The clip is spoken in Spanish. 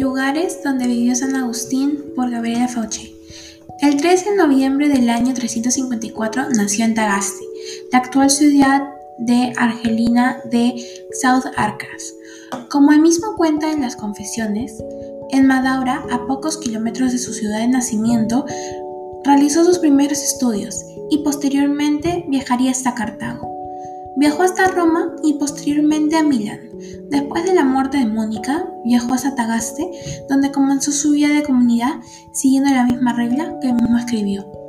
Lugares donde vivió San Agustín por Gabriela Fauché. El 13 de noviembre del año 354 nació en Tagaste, la actual ciudad de Argelina de South Arcas. Como él mismo cuenta en las confesiones, en Madaura, a pocos kilómetros de su ciudad de nacimiento, realizó sus primeros estudios y posteriormente viajaría hasta Cartago. Viajó hasta Roma y posteriormente a Milán. Después de la muerte de Mónica, viajó hasta Tagaste, donde comenzó su vida de comunidad siguiendo la misma regla que mismo escribió.